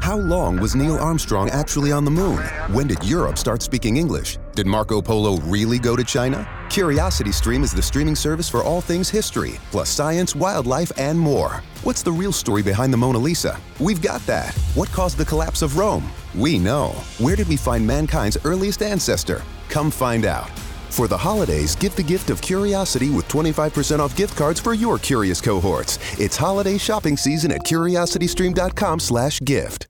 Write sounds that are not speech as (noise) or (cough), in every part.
How long was Neil Armstrong actually on the moon? When did Europe start speaking English? Did Marco Polo really go to China? Curiosity Stream is the streaming service for all things history, plus science, wildlife, and more. What's the real story behind the Mona Lisa? We've got that. What caused the collapse of Rome? We know. Where did we find mankind's earliest ancestor? Come find out. For the holidays, give the gift of curiosity with 25% off gift cards for your curious cohorts. It's holiday shopping season at curiositystream.com/gift.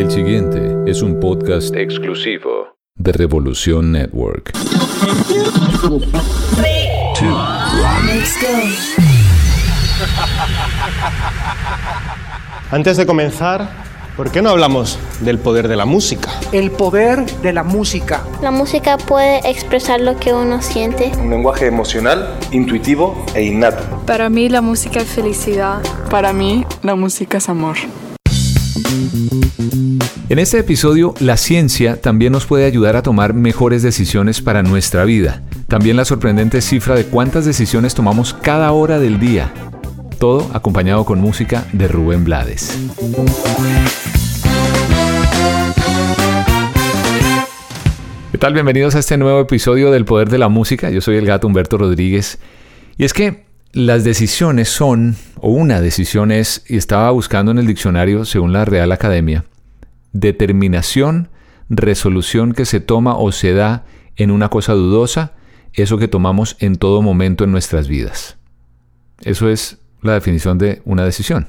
El siguiente es un podcast exclusivo de Revolución Network. (laughs) Antes de comenzar, ¿por qué no hablamos del poder de la música? El poder de la música. La música puede expresar lo que uno siente. Un lenguaje emocional, intuitivo e innato. Para mí la música es felicidad. Para mí la música es amor. En este episodio, la ciencia también nos puede ayudar a tomar mejores decisiones para nuestra vida. También la sorprendente cifra de cuántas decisiones tomamos cada hora del día. Todo acompañado con música de Rubén Blades. ¿Qué tal? Bienvenidos a este nuevo episodio del Poder de la Música. Yo soy el gato Humberto Rodríguez. Y es que las decisiones son, o una decisión es, y estaba buscando en el diccionario según la Real Academia, determinación, resolución que se toma o se da en una cosa dudosa, eso que tomamos en todo momento en nuestras vidas. Eso es la definición de una decisión.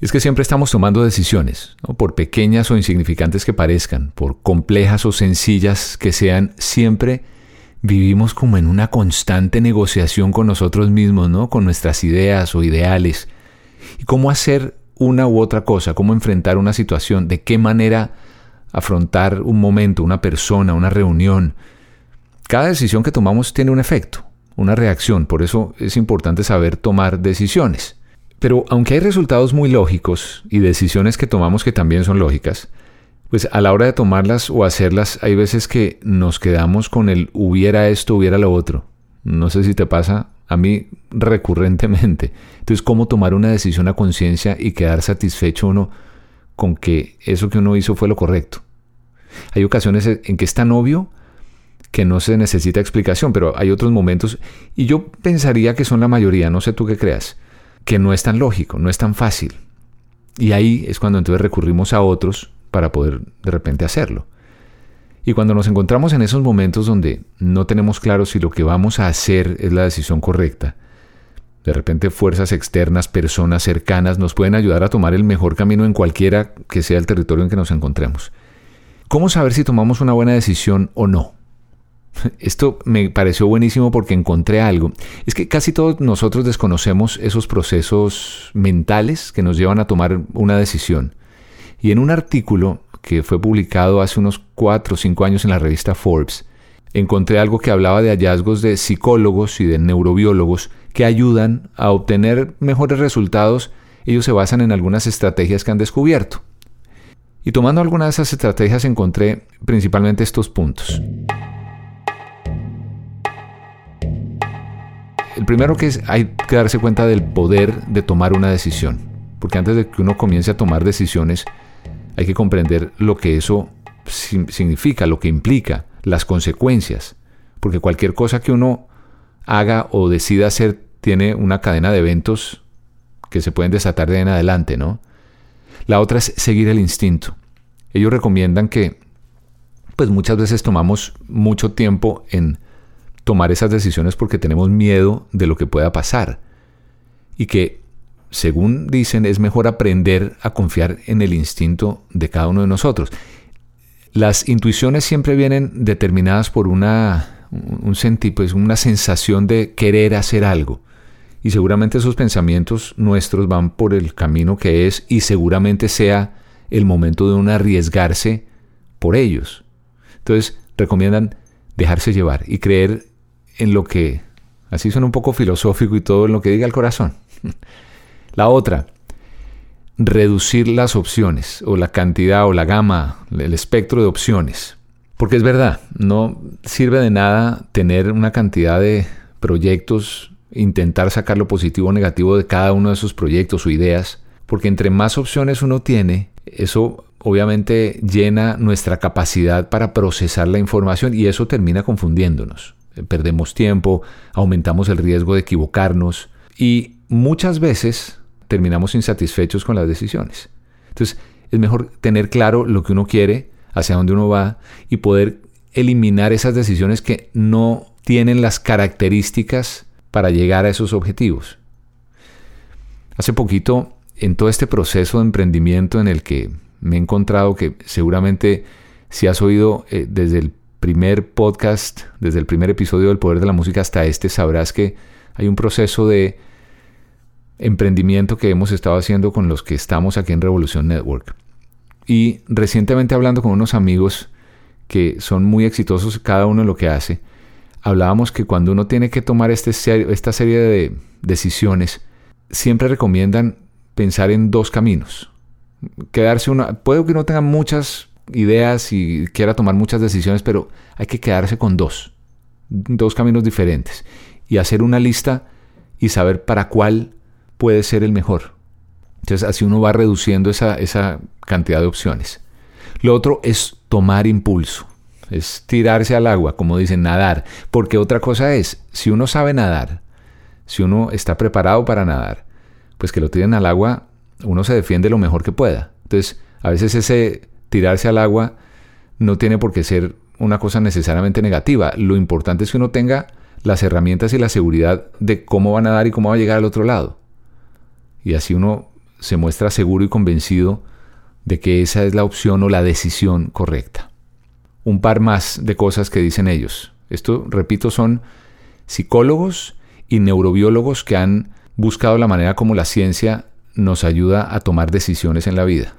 Es que siempre estamos tomando decisiones, por pequeñas o insignificantes que parezcan, por complejas o sencillas que sean, siempre vivimos como en una constante negociación con nosotros mismos, ¿no? Con nuestras ideas o ideales. Y cómo hacer una u otra cosa, cómo enfrentar una situación, de qué manera afrontar un momento, una persona, una reunión. Cada decisión que tomamos tiene un efecto, una reacción, por eso es importante saber tomar decisiones. Pero aunque hay resultados muy lógicos y decisiones que tomamos que también son lógicas, pues a la hora de tomarlas o hacerlas hay veces que nos quedamos con el hubiera esto, hubiera lo otro. No sé si te pasa a mí recurrentemente. Entonces, ¿cómo tomar una decisión a conciencia y quedar satisfecho uno con que eso que uno hizo fue lo correcto? Hay ocasiones en que es tan obvio que no se necesita explicación, pero hay otros momentos, y yo pensaría que son la mayoría, no sé tú qué creas, que no es tan lógico, no es tan fácil. Y ahí es cuando entonces recurrimos a otros para poder de repente hacerlo. Y cuando nos encontramos en esos momentos donde no tenemos claro si lo que vamos a hacer es la decisión correcta, de repente fuerzas externas, personas cercanas nos pueden ayudar a tomar el mejor camino en cualquiera que sea el territorio en que nos encontremos. ¿Cómo saber si tomamos una buena decisión o no? (laughs) Esto me pareció buenísimo porque encontré algo. Es que casi todos nosotros desconocemos esos procesos mentales que nos llevan a tomar una decisión. Y en un artículo que fue publicado hace unos 4 o 5 años en la revista Forbes, encontré algo que hablaba de hallazgos de psicólogos y de neurobiólogos que ayudan a obtener mejores resultados. Ellos se basan en algunas estrategias que han descubierto. Y tomando algunas de esas estrategias encontré principalmente estos puntos. El primero que es, hay que darse cuenta del poder de tomar una decisión. Porque antes de que uno comience a tomar decisiones, hay que comprender lo que eso significa, lo que implica, las consecuencias. Porque cualquier cosa que uno haga o decida hacer tiene una cadena de eventos que se pueden desatar de en adelante, ¿no? La otra es seguir el instinto. Ellos recomiendan que, pues muchas veces tomamos mucho tiempo en tomar esas decisiones porque tenemos miedo de lo que pueda pasar. Y que según dicen, es mejor aprender a confiar en el instinto de cada uno de nosotros. Las intuiciones siempre vienen determinadas por una, un pues una sensación de querer hacer algo. y seguramente esos pensamientos nuestros van por el camino que es y seguramente sea el momento de uno arriesgarse por ellos. Entonces recomiendan dejarse llevar y creer en lo que, así suena un poco filosófico y todo, en lo que diga el corazón. (laughs) La otra, reducir las opciones o la cantidad o la gama, el espectro de opciones. Porque es verdad, no sirve de nada tener una cantidad de proyectos, intentar sacar lo positivo o negativo de cada uno de esos proyectos o ideas, porque entre más opciones uno tiene, eso obviamente llena nuestra capacidad para procesar la información y eso termina confundiéndonos. Perdemos tiempo, aumentamos el riesgo de equivocarnos y muchas veces terminamos insatisfechos con las decisiones. Entonces, es mejor tener claro lo que uno quiere, hacia dónde uno va y poder eliminar esas decisiones que no tienen las características para llegar a esos objetivos. Hace poquito, en todo este proceso de emprendimiento en el que me he encontrado que seguramente si has oído eh, desde el primer podcast, desde el primer episodio del Poder de la Música hasta este, sabrás que hay un proceso de emprendimiento que hemos estado haciendo con los que estamos aquí en Revolución Network. Y recientemente hablando con unos amigos que son muy exitosos cada uno en lo que hace, hablábamos que cuando uno tiene que tomar este esta serie de decisiones, siempre recomiendan pensar en dos caminos. Quedarse una, puede que uno tenga muchas ideas y quiera tomar muchas decisiones, pero hay que quedarse con dos, dos caminos diferentes y hacer una lista y saber para cuál puede ser el mejor. Entonces así uno va reduciendo esa, esa cantidad de opciones. Lo otro es tomar impulso, es tirarse al agua, como dicen, nadar. Porque otra cosa es, si uno sabe nadar, si uno está preparado para nadar, pues que lo tiren al agua, uno se defiende lo mejor que pueda. Entonces, a veces ese tirarse al agua no tiene por qué ser una cosa necesariamente negativa. Lo importante es que uno tenga las herramientas y la seguridad de cómo va a nadar y cómo va a llegar al otro lado. Y así uno se muestra seguro y convencido de que esa es la opción o la decisión correcta. Un par más de cosas que dicen ellos. Esto, repito, son psicólogos y neurobiólogos que han buscado la manera como la ciencia nos ayuda a tomar decisiones en la vida.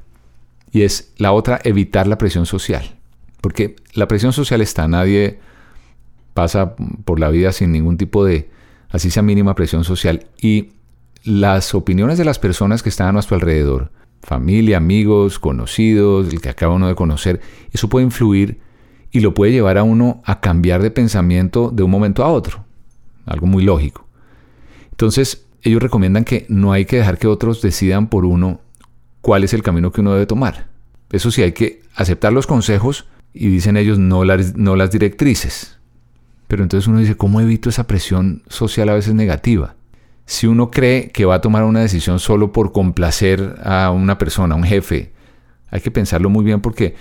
Y es la otra, evitar la presión social. Porque la presión social está, nadie pasa por la vida sin ningún tipo de, así sea mínima presión social. Y las opiniones de las personas que están a nuestro alrededor, familia, amigos, conocidos, el que acaba uno de conocer, eso puede influir y lo puede llevar a uno a cambiar de pensamiento de un momento a otro. Algo muy lógico. Entonces, ellos recomiendan que no hay que dejar que otros decidan por uno cuál es el camino que uno debe tomar. Eso sí, hay que aceptar los consejos y dicen ellos no las, no las directrices. Pero entonces uno dice, ¿cómo evito esa presión social a veces negativa? Si uno cree que va a tomar una decisión solo por complacer a una persona, a un jefe, hay que pensarlo muy bien porque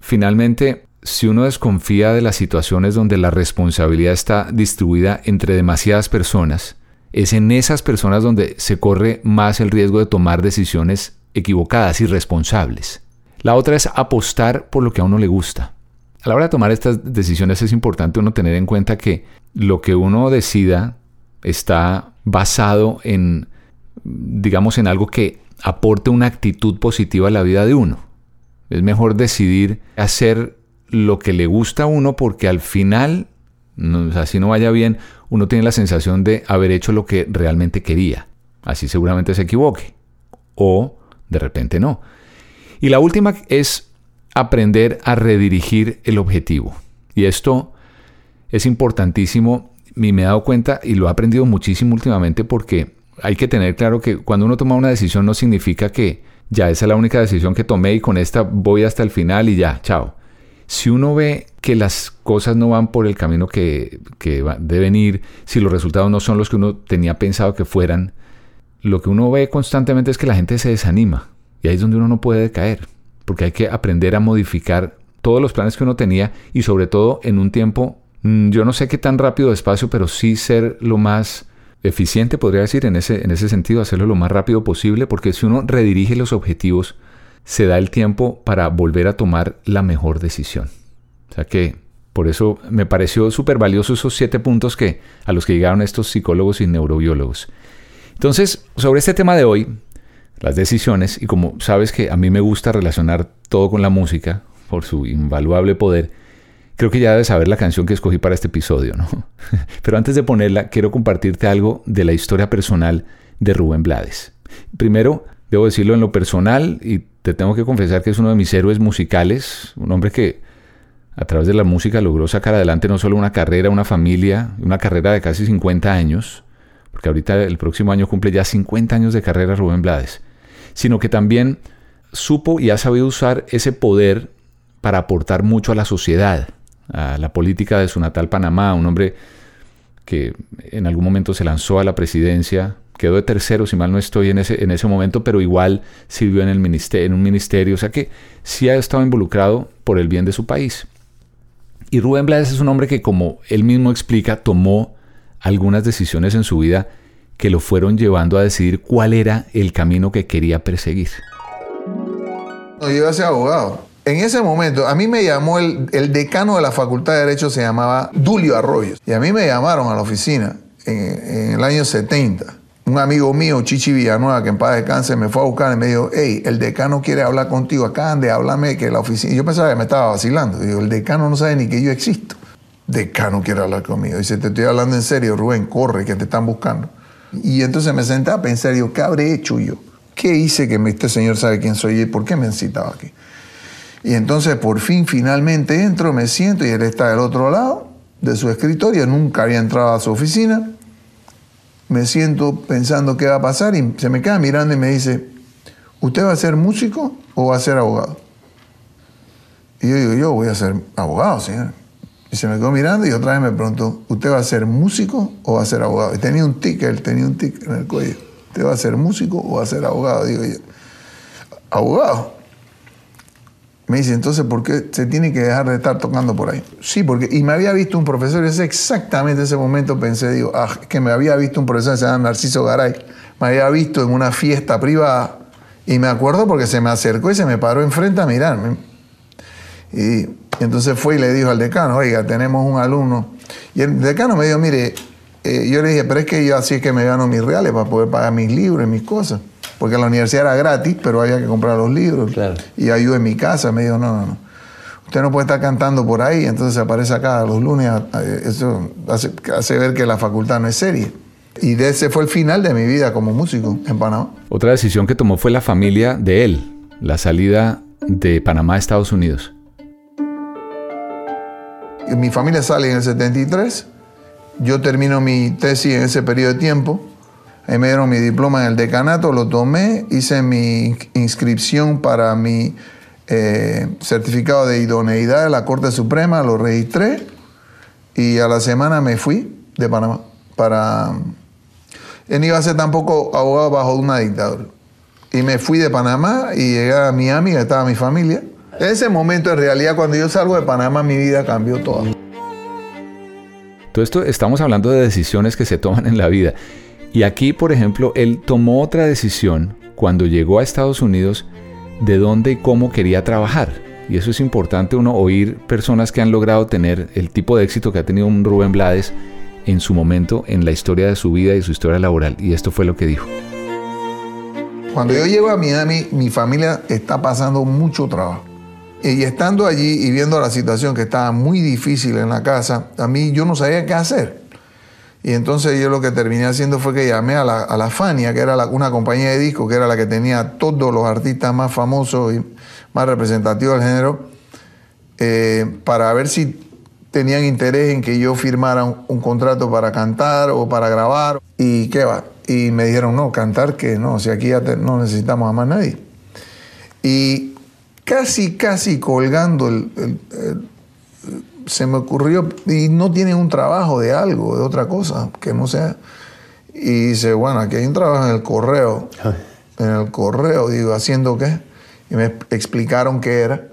finalmente si uno desconfía de las situaciones donde la responsabilidad está distribuida entre demasiadas personas, es en esas personas donde se corre más el riesgo de tomar decisiones equivocadas, irresponsables. La otra es apostar por lo que a uno le gusta. A la hora de tomar estas decisiones es importante uno tener en cuenta que lo que uno decida está basado en, digamos, en algo que aporte una actitud positiva a la vida de uno. Es mejor decidir hacer lo que le gusta a uno porque al final, así no vaya bien, uno tiene la sensación de haber hecho lo que realmente quería. Así seguramente se equivoque. O de repente no. Y la última es aprender a redirigir el objetivo. Y esto es importantísimo y me he dado cuenta y lo he aprendido muchísimo últimamente porque hay que tener claro que cuando uno toma una decisión no significa que ya esa es la única decisión que tomé y con esta voy hasta el final y ya, chao. Si uno ve que las cosas no van por el camino que, que deben ir, si los resultados no son los que uno tenía pensado que fueran, lo que uno ve constantemente es que la gente se desanima y ahí es donde uno no puede caer, porque hay que aprender a modificar todos los planes que uno tenía y sobre todo en un tiempo yo no sé qué tan rápido o despacio, pero sí ser lo más eficiente, podría decir, en ese, en ese sentido, hacerlo lo más rápido posible, porque si uno redirige los objetivos, se da el tiempo para volver a tomar la mejor decisión. O sea que Por eso me pareció súper valioso esos siete puntos que, a los que llegaron estos psicólogos y neurobiólogos. Entonces, sobre este tema de hoy, las decisiones, y como sabes que a mí me gusta relacionar todo con la música, por su invaluable poder, creo que ya debes saber la canción que escogí para este episodio, ¿no? (laughs) Pero antes de ponerla, quiero compartirte algo de la historia personal de Rubén Blades. Primero, debo decirlo en lo personal, y te tengo que confesar que es uno de mis héroes musicales, un hombre que a través de la música logró sacar adelante no solo una carrera, una familia, una carrera de casi 50 años, porque ahorita el próximo año cumple ya 50 años de carrera Rubén Blades, sino que también supo y ha sabido usar ese poder para aportar mucho a la sociedad, a la política de su natal Panamá, un hombre que en algún momento se lanzó a la presidencia, quedó de tercero, si mal no estoy en ese, en ese momento, pero igual sirvió en, el ministerio, en un ministerio, o sea que sí ha estado involucrado por el bien de su país. Y Rubén Blades es un hombre que, como él mismo explica, tomó algunas decisiones en su vida que lo fueron llevando a decidir cuál era el camino que quería perseguir. Yo iba a ser abogado. En ese momento, a mí me llamó el, decano de la Facultad de Derecho, se llamaba Dulio Arroyos. Y a mí me llamaron a la oficina en, el año 70 un amigo mío, Chichi Villanueva, que en paz descanse, me fue a buscar y me dijo, hey, el decano quiere hablar contigo, acá de háblame que la oficina... Yo pensaba que me estaba vacilando. Digo, el decano no sabe ni que yo existo. Decano quiere hablar conmigo. Dice, te estoy hablando en serio, Rubén, corre, que te están buscando. Y entonces me senté a pensar, ¿qué habré hecho yo? ¿Qué hice que este señor sabe quién soy y por qué me han citado aquí? Y entonces por fin, finalmente entro, me siento y él está del otro lado de su escritorio, nunca había entrado a su oficina me siento pensando qué va a pasar y se me queda mirando y me dice, ¿usted va a ser músico o va a ser abogado? Y yo digo, yo voy a ser abogado, señor. Y se me quedó mirando y otra vez me preguntó, ¿usted va a ser músico o va a ser abogado? Y tenía un tic, él tenía un tic en el cuello. ¿Usted va a ser músico o va a ser abogado? Digo yo, abogado. Me dice, entonces, ¿por qué se tiene que dejar de estar tocando por ahí? Sí, porque, y me había visto un profesor, es exactamente ese momento pensé, digo, ah, que me había visto un profesor, se llama Narciso Garay, me había visto en una fiesta privada, y me acuerdo porque se me acercó y se me paró enfrente a mirarme. Y, entonces fue y le dijo al decano, oiga, tenemos un alumno. Y el decano me dijo, mire, eh, yo le dije, pero es que yo así es que me gano mis reales para poder pagar mis libros y mis cosas porque la universidad era gratis, pero había que comprar los libros. Y ayudé en mi casa, me dijo, no, no, no. Usted no puede estar cantando por ahí, entonces aparece acá los lunes. Eso hace, ver que la facultad no es seria. Y de ese fue el final de mi vida como músico en Panamá. Otra decisión que tomó fue la familia de él, la salida de Panamá a Estados Unidos. Mi familia sale en el 73, yo termino mi tesis en ese periodo de tiempo Ahí me dieron mi diploma en el decanato, lo tomé, hice mi inscripción para mi eh, certificado de idoneidad de la Corte Suprema, lo registré y a la semana me fui de Panamá para... Él iba a ser tampoco abogado bajo una dictadura. Y me fui de Panamá y llegué a Miami, estaba mi familia. Ese momento, en realidad, cuando yo salgo de Panamá, mi vida cambió toda. Todo esto estamos hablando de decisiones que se toman en la vida. Y aquí, por ejemplo, él tomó otra decisión cuando llegó a Estados Unidos de dónde y cómo quería trabajar. Y eso es importante uno oír personas que han logrado tener el tipo de éxito que ha tenido un Rubén Blades en su momento, en la historia de su vida y su historia laboral. Y esto fue lo que dijo. Cuando yo llego a Miami, mi familia está pasando mucho trabajo. Y estando allí y viendo la situación que estaba muy difícil en la casa, a mí yo no sabía qué hacer. Y entonces yo lo que terminé haciendo fue que llamé a la, Fania, que era una compañía de discos, que era la que tenía todos los artistas más famosos y más representativos del género, eh, para ver si tenían interés en que yo firmara un, contrato para cantar o para grabar. ¿Y qué va? Y me dijeron, no, cantar que no, si aquí ya no necesitamos a más nadie. Y casi, casi colgando el se me ocurrió, y no tienen un trabajo de algo, de otra cosa, que no sea. Y dice, bueno, aquí hay un trabajo en el correo. En el correo, digo, ¿haciendo qué? Y me explicaron qué era.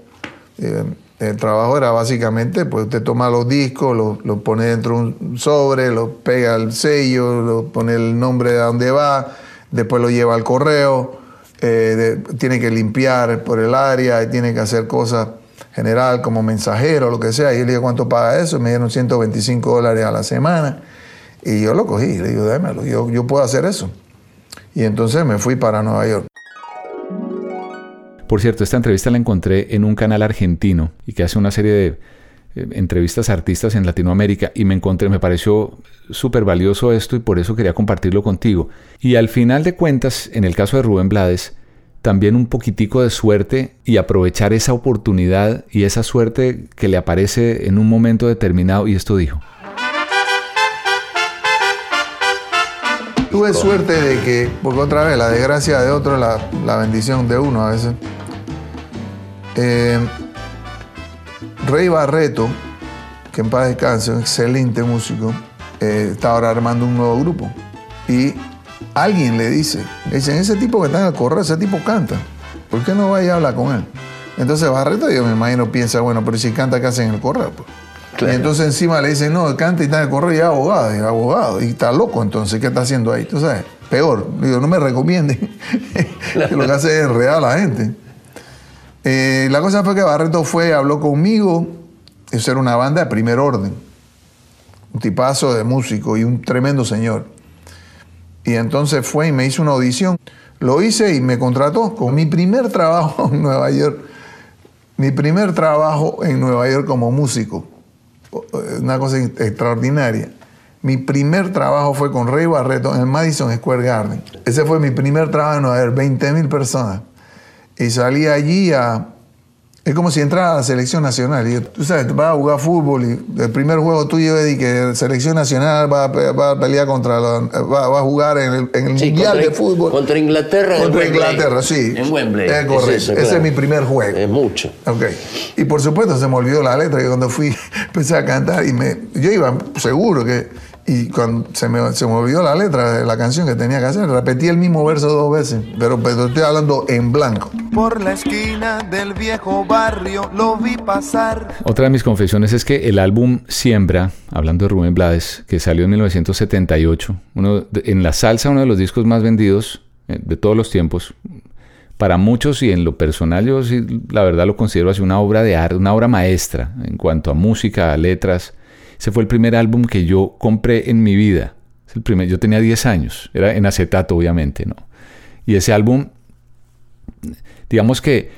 El trabajo era básicamente, pues usted toma los discos, los pone dentro de un sobre, lo pega el sello, lo pone el nombre de dónde va, después lo lleva al correo, eh, tiene que limpiar por el área, tiene que hacer cosas general, como mensajero, lo que sea. Y yo le dije, ¿cuánto paga eso? Me dieron 125 dólares a la semana. Y yo lo cogí, le digo, démelo, yo, yo puedo hacer eso. Y entonces me fui para Nueva York. Por cierto, esta entrevista la encontré en un canal argentino y que hace una serie de eh, entrevistas a artistas en Latinoamérica y me encontré, me pareció súper valioso esto y por eso quería compartirlo contigo. Y al final de cuentas, en el caso de Rubén Blades, también un poquitico de suerte y aprovechar esa oportunidad y esa suerte que le aparece en un momento determinado y esto dijo. Tuve suerte de que, porque otra vez, la desgracia de otro, la, la bendición de uno a veces. Eh, Rey Barreto, que en paz descanse, un excelente músico, eh, está ahora armando un nuevo grupo. Y alguien le dice, le dicen, ese tipo que está en el correo, ese tipo canta. ¿Por qué no vaya a hablar con él? Entonces Barreto, yo me imagino, piensa, bueno, pero si canta, ¿qué hace en el correo? Pues. Y entonces encima le dicen, no, canta y está en el correo y es abogado, y es abogado, y está loco entonces, ¿qué está haciendo ahí? Tú sabes, peor, digo, no me recomienden (laughs) lo que hace es enredar a la gente. Eh, la cosa fue que Barreto fue, habló conmigo, eso era una banda de primer orden, un tipazo de músico y un tremendo señor. Y entonces fue y me hizo una audición. Lo hice y me contrató con mi primer trabajo (laughs) en Nueva York. Mi primer trabajo en Nueva York como músico una cosa extraordinaria. Mi primer trabajo fue con Rey Barreto en el Madison Square Garden. Ese fue mi primer trabajo en Nueva York, 20 mil personas. Y salí allí a, es como si entrara a la selección nacional. Y tú sabes, vas a jugar fútbol y el primer juego tuyo es que la selección nacional va a, pelear contra va, a jugar en el, mundial de fútbol. Contra Inglaterra. Contra Inglaterra, sí. En Wembley. Es correcto. Ese es mi primer juego. Es mucho. Ok. Y por supuesto se me olvidó la letra y cuando fui (laughs) empecé a cantar y me, yo iba seguro que y cuando se me, se me olvidó la letra de la canción que tenía que hacer, repetí el mismo verso dos veces, pero, pero estoy hablando en blanco. Por la esquina del viejo barrio lo vi pasar. Otra de mis confesiones es que el álbum Siembra, hablando de Rubén Blades, que salió en 1978, uno en la salsa, uno de los discos más vendidos eh, de todos los tiempos, para muchos y en lo personal yo sí, la verdad lo considero así una obra de arte, una obra maestra en cuanto a música, a letras ese fue el primer álbum que yo compré en mi vida. yo tenía 10 años, era en acetato obviamente, ¿no? Y ese álbum, digamos que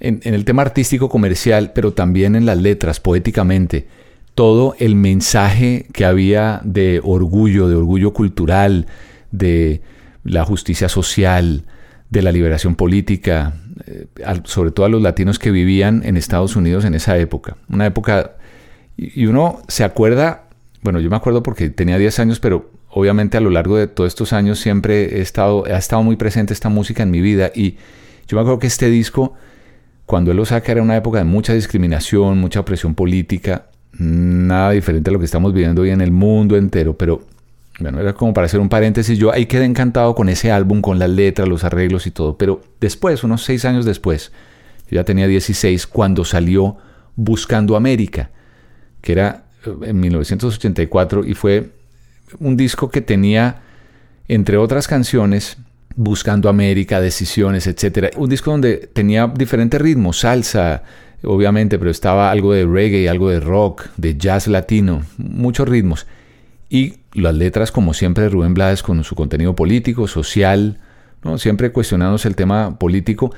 en, el tema artístico comercial, pero también en las letras, poéticamente, todo el mensaje que había de orgullo, de orgullo cultural, de la justicia social, de la liberación política, eh, sobre todo a los latinos que vivían en Estados Unidos en esa época. Una época y uno se acuerda, bueno, yo me acuerdo porque tenía 10 años, pero obviamente a lo largo de todos estos años siempre ha estado muy presente esta música en mi vida. Y yo me acuerdo que este disco, cuando él lo saca, era una época de mucha discriminación, mucha opresión política, nada diferente a lo que estamos viviendo hoy en el mundo entero, pero bueno, era como para hacer un paréntesis. Yo ahí quedé encantado con ese álbum, con las letras, los arreglos y todo. Pero después, unos seis años después, yo ya tenía 16, cuando salió Buscando América que era eh, en 1984 y fue un disco que tenía, entre otras canciones, Buscando América, Decisiones, etc. Un disco donde tenía diferentes ritmos, salsa, obviamente, pero estaba algo de reggae, algo de rock, de jazz latino, muchos ritmos. Y las letras, como siempre, Rubén Blades con su contenido político, social, ¿no? siempre cuestionándose el tema político.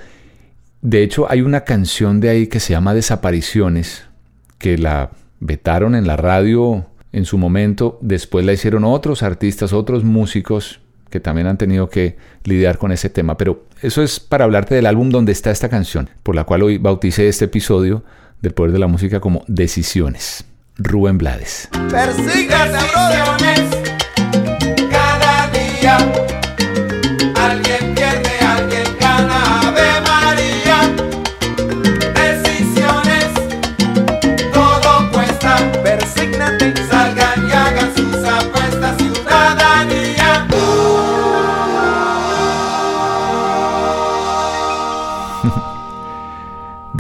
De hecho, hay una canción de ahí que se llama Desapariciones, que la vetaron en la radio en su momento, después la hicieron otros artistas, otros músicos que también han tenido que lidiar con ese tema. Pero eso es para hablarte del álbum donde está esta canción, por la cual hoy bauticé este episodio del Poder de la Música como Decisiones. Rubén Blades. cada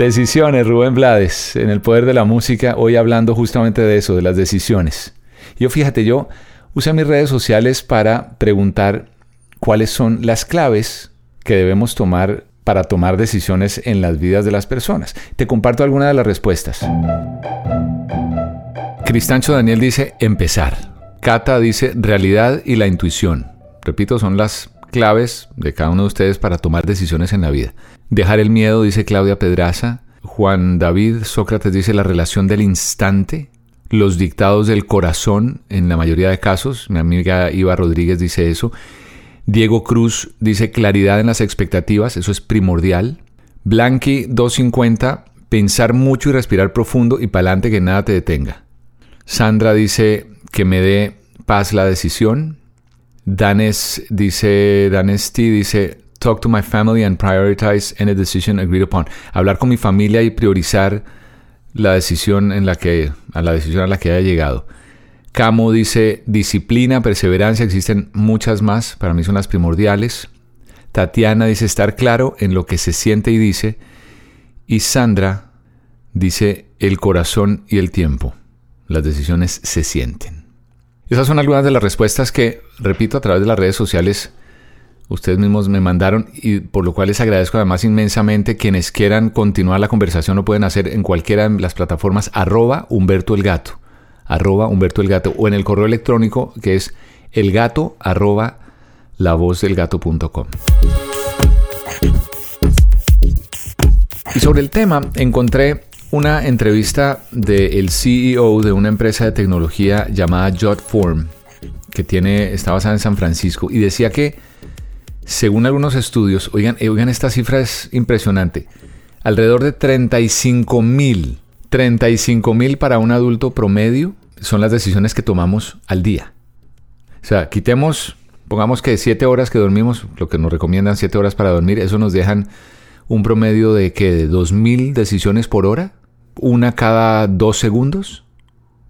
Decisiones, Rubén Blades, en el poder de la música, hoy hablando justamente de eso, de las decisiones. Yo fíjate, yo usé mis redes sociales para preguntar cuáles son las claves que debemos tomar para tomar decisiones en las vidas de las personas. Te comparto algunas de las respuestas. Cristancho Daniel dice empezar. Cata dice realidad y la intuición. Repito, son las claves de cada uno de ustedes para tomar decisiones en la vida. Dejar el miedo, dice Claudia Pedraza. Juan David Sócrates dice la relación del instante. Los dictados del corazón, en la mayoría de casos. Mi amiga Iva Rodríguez dice eso. Diego Cruz dice claridad en las expectativas, eso es primordial. Blanqui 250, pensar mucho y respirar profundo y para adelante que nada te detenga. Sandra dice que me dé paz la decisión. Danes dice, Danes T dice, talk to my family and prioritize any decision agreed upon. Hablar con mi familia y priorizar la decisión en la que, a la decisión a la que haya llegado. Camo dice disciplina, perseverancia, existen muchas más, para mí son las primordiales. Tatiana dice estar claro en lo que se siente y dice. Y Sandra dice el corazón y el tiempo. Las decisiones se sienten. Esas son algunas de las respuestas que, repito, a través de las redes sociales ustedes mismos me mandaron y por lo cual les agradezco además inmensamente. Quienes quieran continuar la conversación lo pueden hacer en cualquiera de las plataformas arroba Humberto el Gato arroba Humberto el Gato o en el correo electrónico que es elgato arroba lavozdelgato.com. Y sobre el tema encontré una entrevista del CEO de una empresa de tecnología llamada Jotform, que tiene, está basada en San Francisco, y decía que, según algunos estudios, oigan, oigan esta cifra es impresionante, alrededor de 35 mil 35 mil para un adulto promedio son las decisiones que tomamos al día. O sea, quitemos, pongamos que 7 horas que dormimos, lo que nos recomiendan 7 horas para dormir, eso nos dejan un promedio de que de 2.000 decisiones por hora, una cada dos segundos.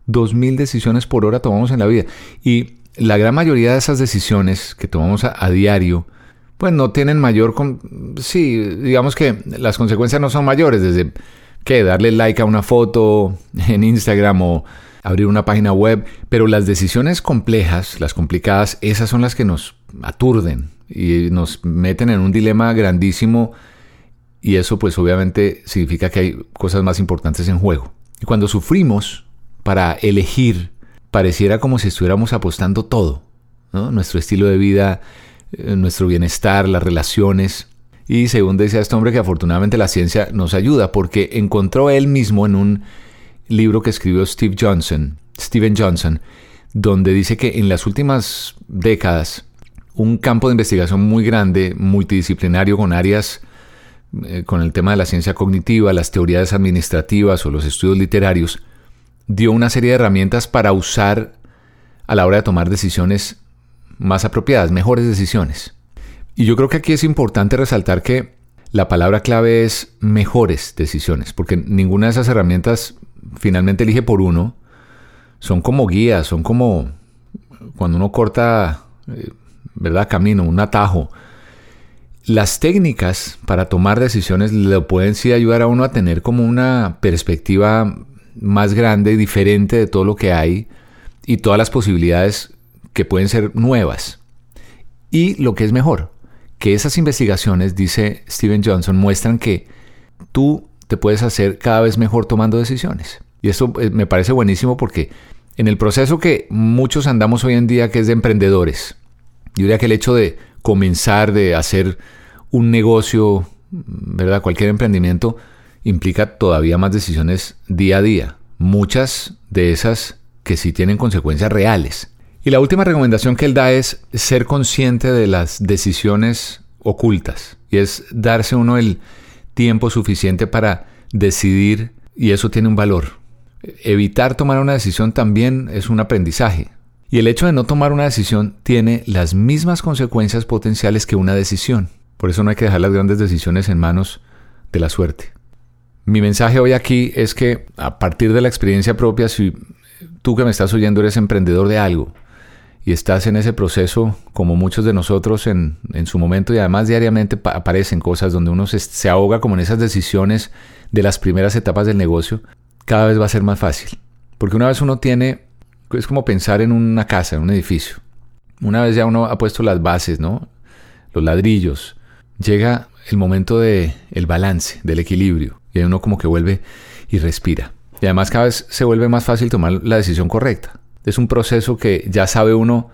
2.000 decisiones por hora tomamos en la vida. Y la gran mayoría de esas decisiones que tomamos a, a diario, pues no tienen mayor... Sí, digamos que las consecuencias no son mayores, desde que darle like a una foto en Instagram o abrir una página web, pero las decisiones complejas, las complicadas, esas son las que nos aturden y nos meten en un dilema grandísimo y eso pues obviamente significa que hay cosas más importantes en juego. Y cuando sufrimos para elegir, pareciera como si estuviéramos apostando todo, nuestro estilo de vida, eh, nuestro bienestar, las relaciones, y según decía este hombre que afortunadamente la ciencia nos ayuda porque encontró él mismo en un libro que escribió Steve Johnson, Steven Johnson, donde dice que en las últimas décadas un campo de investigación muy grande, multidisciplinario con áreas eh, con el tema de la ciencia cognitiva, las teorías administrativas o los estudios literarios, dio una serie de herramientas para usar a la hora de tomar decisiones más apropiadas, mejores decisiones. Y yo creo que aquí es importante resaltar que la palabra clave es mejores decisiones, porque ninguna de esas herramientas finalmente elige por uno. Son como guías, son como cuando uno corta, eh, ¿verdad? Camino, un atajo. Las técnicas para tomar decisiones le pueden sí ayudar a uno a tener como una perspectiva más grande, y diferente de todo lo que hay y todas las posibilidades que pueden ser nuevas. Y lo que es mejor, que esas investigaciones, dice Steven Johnson, muestran que tú te puedes hacer cada vez mejor tomando decisiones. Y eso eh, me parece buenísimo porque en el proceso que muchos andamos hoy en día, que es de emprendedores, yo diría que el hecho de comenzar, de hacer un negocio, ¿verdad? Cualquier emprendimiento implica todavía más decisiones día a día. Muchas de esas que sí tienen consecuencias reales. Y la última recomendación que él da es ser consciente de las decisiones ocultas. Y es darse uno el tiempo suficiente para decidir y eso tiene un valor. Evitar tomar una decisión también es un aprendizaje. Y el hecho de no tomar una decisión tiene las mismas consecuencias potenciales que una decisión. Por eso no hay que dejar las grandes decisiones en manos de la suerte. Mi mensaje hoy aquí es que a partir de la experiencia propia, si tú que me estás oyendo eres emprendedor de algo, y estás en ese proceso como muchos de nosotros en, su momento y además diariamente aparecen cosas donde uno se, ahoga como en esas decisiones de las primeras etapas del negocio, cada vez va a ser más fácil. Porque una vez uno tiene, es como pensar en una casa, en un edificio. Una vez ya uno ha puesto las bases, ¿no? Los ladrillos. llega el momento de el balance, del equilibrio, y uno como que vuelve y respira. Y además cada vez se vuelve más fácil tomar la decisión correcta. Es un proceso que ya sabe uno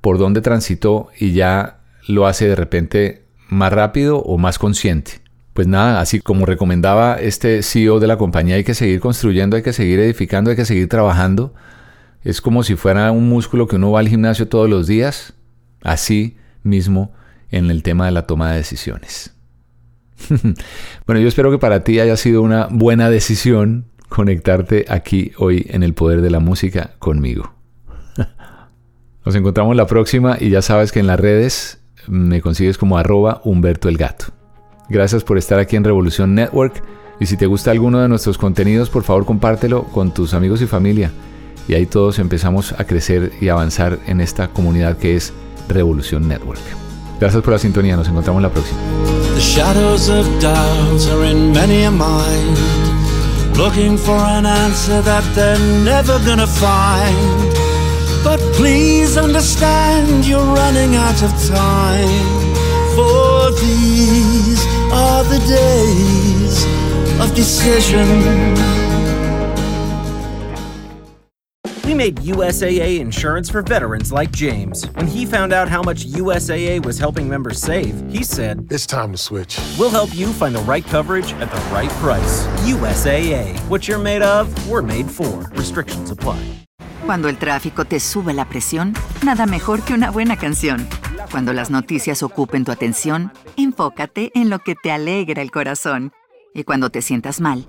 por dónde transitó y ya lo hace de repente más rápido o más consciente. Pues nada, así como recomendaba este CEO de la compañía, hay que seguir construyendo, hay que seguir edificando, hay que seguir trabajando. Es como si fuera un músculo que uno va al gimnasio todos los días. Así mismo en el tema de la toma de decisiones. (laughs) bueno, yo espero que para ti haya sido una buena decisión conectarte aquí hoy en el poder de la música conmigo. (laughs) Nos encontramos la próxima y ya sabes que en las redes me consigues como arroba Humberto el Gato. Gracias por estar aquí en Revolución Network y si te gusta alguno de nuestros contenidos, por favor compártelo con tus amigos y familia. Y ahí todos empezamos a crecer y avanzar en esta comunidad que es Revolución Network. Gracias por la sintonía, nos encontramos la próxima. The shadows of doubt are in many a mind, looking for an answer that they're never gonna find. But please understand you're running out of time, for these are the days of decision. We made USAA insurance for veterans like James. When he found out how much USAA was helping members save, he said, It's time to switch. We'll help you find the right coverage at the right price. USAA. What you're made of, we're made for. Restrictions apply. Cuando el tráfico te sube la presión, nada mejor que una buena canción. Cuando las noticias ocupen tu atención, enfócate en lo que te alegra el corazón. Y cuando te sientas mal,